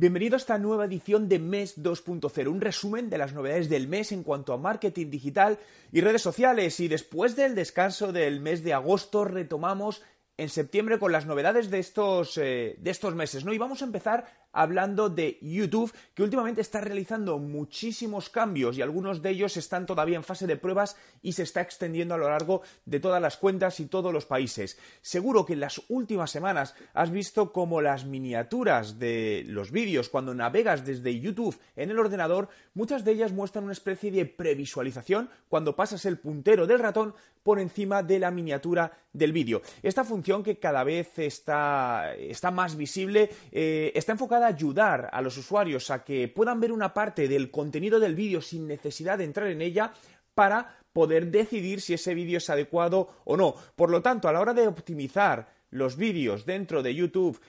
Bienvenido a esta nueva edición de Mes 2.0, un resumen de las novedades del mes en cuanto a marketing digital y redes sociales. Y después del descanso del mes de agosto retomamos en septiembre con las novedades de estos, eh, de estos meses, ¿no? Y vamos a empezar hablando de YouTube, que últimamente está realizando muchísimos cambios y algunos de ellos están todavía en fase de pruebas y se está extendiendo a lo largo de todas las cuentas y todos los países. Seguro que en las últimas semanas has visto como las miniaturas de los vídeos cuando navegas desde YouTube en el ordenador, muchas de ellas muestran una especie de previsualización cuando pasas el puntero del ratón por encima de la miniatura del vídeo. Esta función que cada vez está, está más visible eh, está enfocada ayudar a los usuarios a que puedan ver una parte del contenido del vídeo sin necesidad de entrar en ella para poder decidir si ese vídeo es adecuado o no. Por lo tanto, a la hora de optimizar los vídeos dentro de YouTube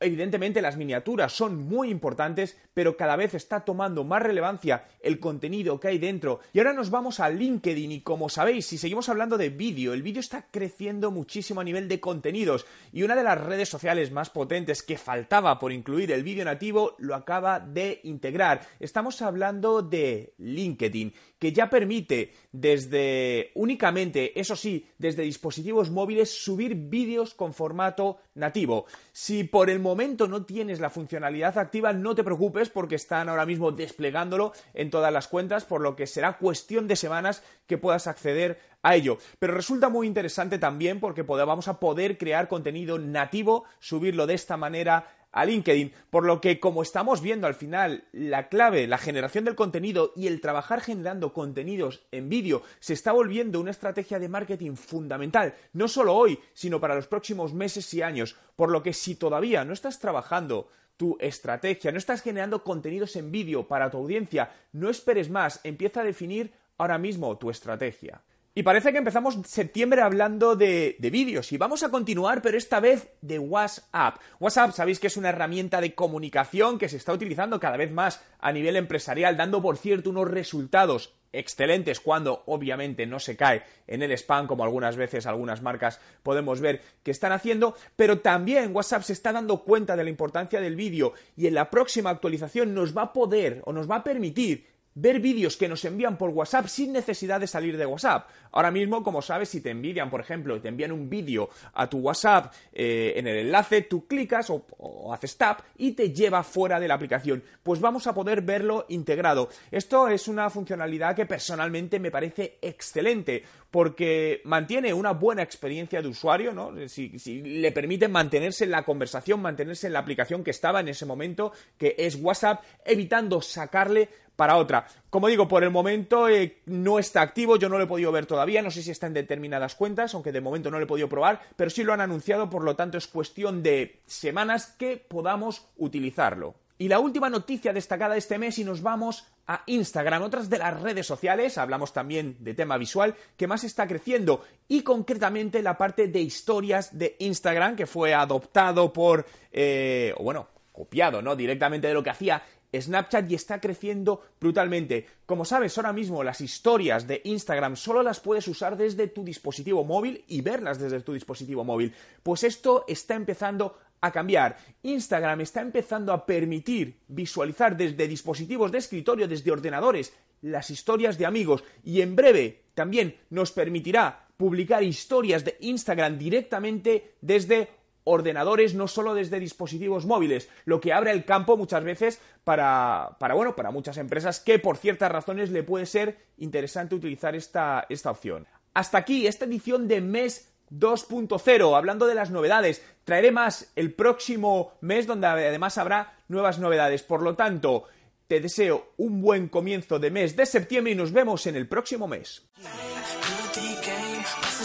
Evidentemente las miniaturas son muy importantes, pero cada vez está tomando más relevancia el contenido que hay dentro. Y ahora nos vamos a LinkedIn y como sabéis, si seguimos hablando de vídeo, el vídeo está creciendo muchísimo a nivel de contenidos y una de las redes sociales más potentes que faltaba por incluir el vídeo nativo lo acaba de integrar. Estamos hablando de LinkedIn, que ya permite desde únicamente, eso sí, desde dispositivos móviles subir vídeos con formato nativo. Si por el momento no tienes la funcionalidad activa, no te preocupes porque están ahora mismo desplegándolo en todas las cuentas, por lo que será cuestión de semanas que puedas acceder a ello. Pero resulta muy interesante también porque vamos a poder crear contenido nativo, subirlo de esta manera a LinkedIn, por lo que como estamos viendo al final, la clave, la generación del contenido y el trabajar generando contenidos en vídeo se está volviendo una estrategia de marketing fundamental, no solo hoy, sino para los próximos meses y años, por lo que si todavía no estás trabajando tu estrategia, no estás generando contenidos en vídeo para tu audiencia, no esperes más, empieza a definir ahora mismo tu estrategia. Y parece que empezamos septiembre hablando de, vídeos y vamos a continuar, pero esta vez de WhatsApp. WhatsApp sabéis que es una herramienta de comunicación que se está utilizando cada vez más a nivel empresarial, dando por cierto unos resultados excelentes cuando obviamente no se cae en el spam como algunas veces algunas marcas podemos ver que están haciendo, pero también WhatsApp se está dando cuenta de la importancia del vídeo y en la próxima actualización nos va a poder o nos va a permitir ver vídeos que nos envían por WhatsApp sin necesidad de salir de WhatsApp. Ahora mismo, como sabes, si te envían, por ejemplo, te envían un vídeo a tu WhatsApp eh, en el enlace, tú clicas o, haces tap y te lleva fuera de la aplicación. Pues vamos a poder verlo integrado. Esto es una funcionalidad que personalmente me parece excelente porque mantiene una buena experiencia de usuario, ¿no? Si, si le permite mantenerse en la conversación, mantenerse en la aplicación que estaba en ese momento, que es WhatsApp, evitando sacarle para otra. Como digo, por el momento eh, no está activo, yo no lo he podido ver todavía, no sé si está en determinadas cuentas, aunque de momento no lo he podido probar, pero sí lo han anunciado, por lo tanto es cuestión de semanas que podamos utilizarlo. Y la última noticia destacada de este mes y nos vamos a Instagram, otras de las redes sociales, hablamos también de tema visual, que más está creciendo y concretamente la parte de historias de Instagram, que fue adoptado por, eh, o bueno, copiado, ¿no? Directamente de lo que hacía Snapchat y está creciendo brutalmente. Como sabes, ahora mismo las historias de Instagram solo las puedes usar desde tu dispositivo móvil y verlas desde tu dispositivo móvil. Pues esto está empezando a cambiar. Instagram está empezando a permitir visualizar desde dispositivos de escritorio, desde ordenadores, las historias de amigos y en breve también nos permitirá publicar historias de Instagram directamente desde ordenadores, no solo desde dispositivos móviles, lo que abre el campo muchas veces para, para, bueno, para muchas empresas que por ciertas razones le puede ser interesante utilizar esta, esta opción. Hasta aquí esta edición de mes 2.0, hablando de las novedades. Traeré más el próximo mes donde además habrá nuevas novedades. Por lo tanto, te deseo un buen comienzo de mes de septiembre y nos vemos en el próximo mes.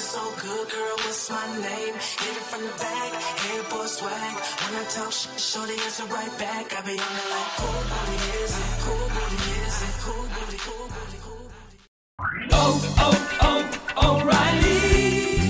So good, girl, what's my name? Hit it from the back, airport swag. When I talk shit, shorty answer right back. I be on it like, who booty is it? Who booty is it? Who booty, who booty, who booty?